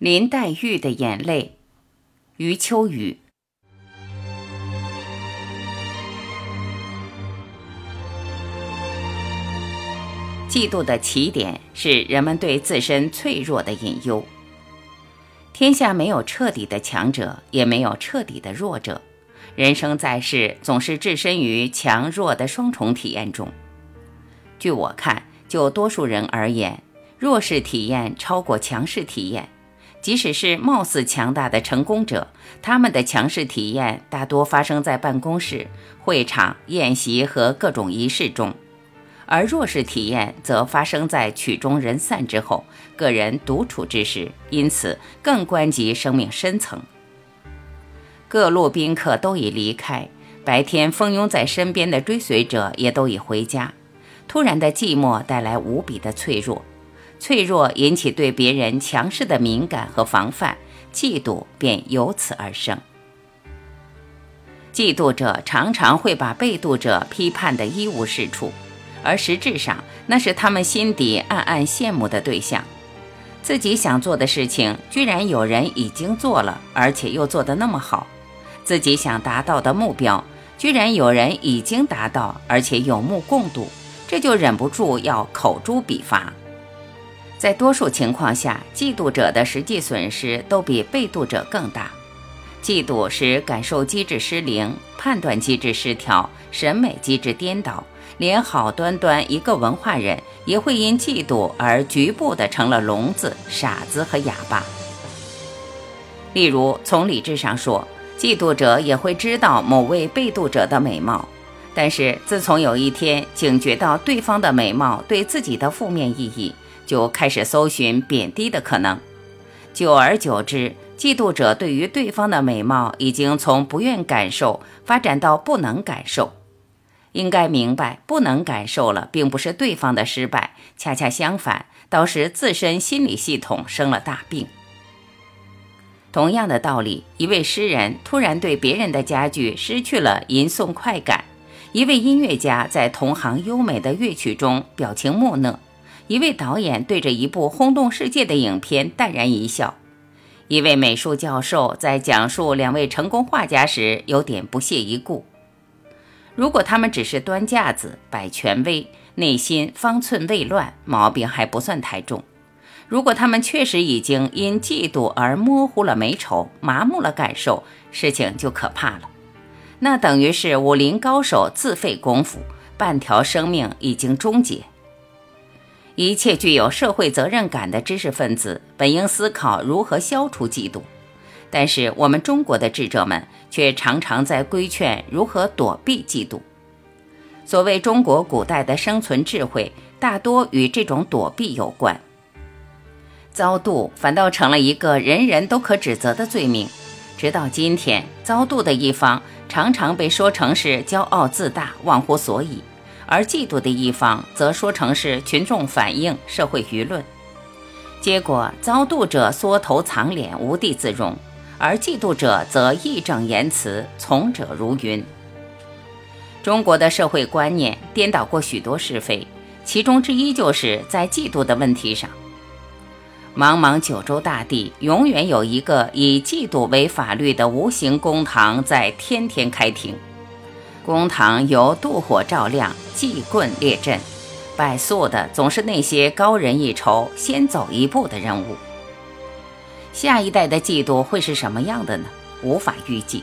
林黛玉的眼泪，余秋雨。嫉妒的起点是人们对自身脆弱的隐忧。天下没有彻底的强者，也没有彻底的弱者。人生在世，总是置身于强弱的双重体验中。据我看，就多数人而言，弱势体验超过强势体验。即使是貌似强大的成功者，他们的强势体验大多发生在办公室、会场、宴席和各种仪式中，而弱势体验则发生在曲终人散之后，个人独处之时，因此更关及生命深层。各路宾客都已离开，白天蜂拥在身边的追随者也都已回家，突然的寂寞带来无比的脆弱。脆弱引起对别人强势的敏感和防范，嫉妒便由此而生。嫉妒者常常会把被妒者批判得一无是处，而实质上那是他们心底暗暗羡慕的对象。自己想做的事情，居然有人已经做了，而且又做得那么好；自己想达到的目标，居然有人已经达到，而且有目共睹，这就忍不住要口诛笔伐。在多数情况下，嫉妒者的实际损失都比被妒者更大。嫉妒使感受机制失灵，判断机制失调，审美机制颠倒，连好端端一个文化人也会因嫉妒而局部的成了聋子、傻子和哑巴。例如，从理智上说，嫉妒者也会知道某位被妒者的美貌，但是自从有一天警觉到对方的美貌对自己的负面意义。就开始搜寻贬低的可能，久而久之，嫉妒者对于对方的美貌已经从不愿感受发展到不能感受。应该明白，不能感受了，并不是对方的失败，恰恰相反，倒是自身心理系统生了大病。同样的道理，一位诗人突然对别人的家具失去了吟诵快感，一位音乐家在同行优美的乐曲中表情木讷。一位导演对着一部轰动世界的影片淡然一笑，一位美术教授在讲述两位成功画家时有点不屑一顾。如果他们只是端架子、摆权威，内心方寸未乱，毛病还不算太重；如果他们确实已经因嫉妒而模糊了美丑、麻木了感受，事情就可怕了。那等于是武林高手自废功夫，半条生命已经终结。一切具有社会责任感的知识分子本应思考如何消除嫉妒，但是我们中国的智者们却常常在规劝如何躲避嫉妒。所谓中国古代的生存智慧，大多与这种躲避有关。遭妒反倒成了一个人人都可指责的罪名，直到今天，遭妒的一方常常被说成是骄傲自大、忘乎所以。而嫉妒的一方则说成是群众反映、社会舆论，结果遭妒者缩头藏脸、无地自容，而嫉妒者则义正言辞、从者如云。中国的社会观念颠倒过许多是非，其中之一就是在嫉妒的问题上。茫茫九州大地，永远有一个以嫉妒为法律的无形公堂在天天开庭。公堂由妒火照亮，祭棍列阵，败诉的总是那些高人一筹、先走一步的人物。下一代的嫉妒会是什么样的呢？无法预计。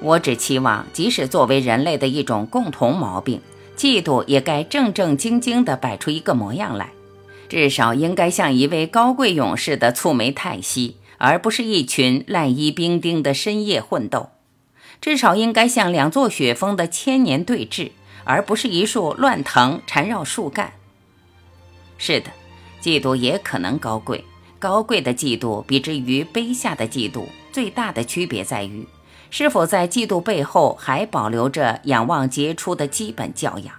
我只期望，即使作为人类的一种共同毛病，嫉妒也该正正经经地摆出一个模样来，至少应该像一位高贵勇士的蹙眉叹息，而不是一群烂衣兵丁的深夜混斗。至少应该像两座雪峰的千年对峙，而不是一束乱藤缠绕树干。是的，嫉妒也可能高贵，高贵的嫉妒比之于卑下的嫉妒，最大的区别在于，是否在嫉妒背后还保留着仰望杰出的基本教养。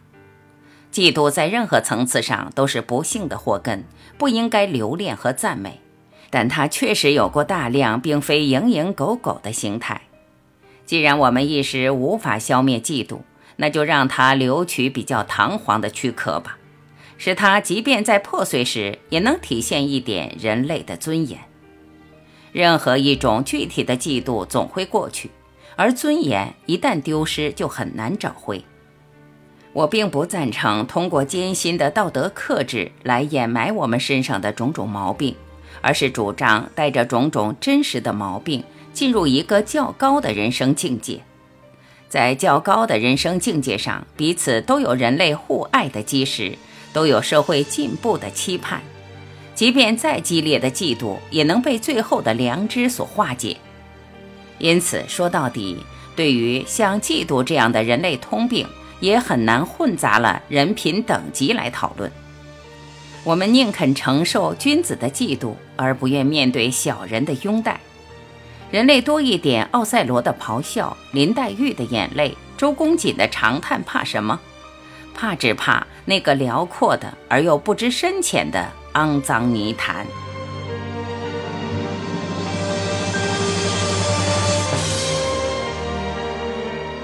嫉妒在任何层次上都是不幸的祸根，不应该留恋和赞美，但它确实有过大量并非蝇营狗苟的形态。既然我们一时无法消灭嫉妒，那就让它留取比较堂皇的躯壳吧，使它即便在破碎时，也能体现一点人类的尊严。任何一种具体的嫉妒总会过去，而尊严一旦丢失，就很难找回。我并不赞成通过艰辛的道德克制来掩埋我们身上的种种毛病，而是主张带着种种真实的毛病，进入一个较高的人生境界。在较高的人生境界上，彼此都有人类互爱的基石，都有社会进步的期盼。即便再激烈的嫉妒，也能被最后的良知所化解。因此，说到底，对于像嫉妒这样的人类通病，也很难混杂了人品等级来讨论。我们宁肯承受君子的嫉妒，而不愿面对小人的拥戴。人类多一点奥赛罗的咆哮，林黛玉的眼泪，周公瑾的长叹，怕什么？怕只怕那个辽阔的而又不知深浅的肮脏泥潭。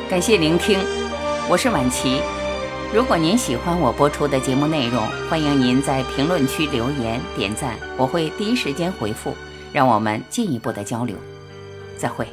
感谢聆听，我是晚琪。如果您喜欢我播出的节目内容，欢迎您在评论区留言点赞，我会第一时间回复，让我们进一步的交流。再会。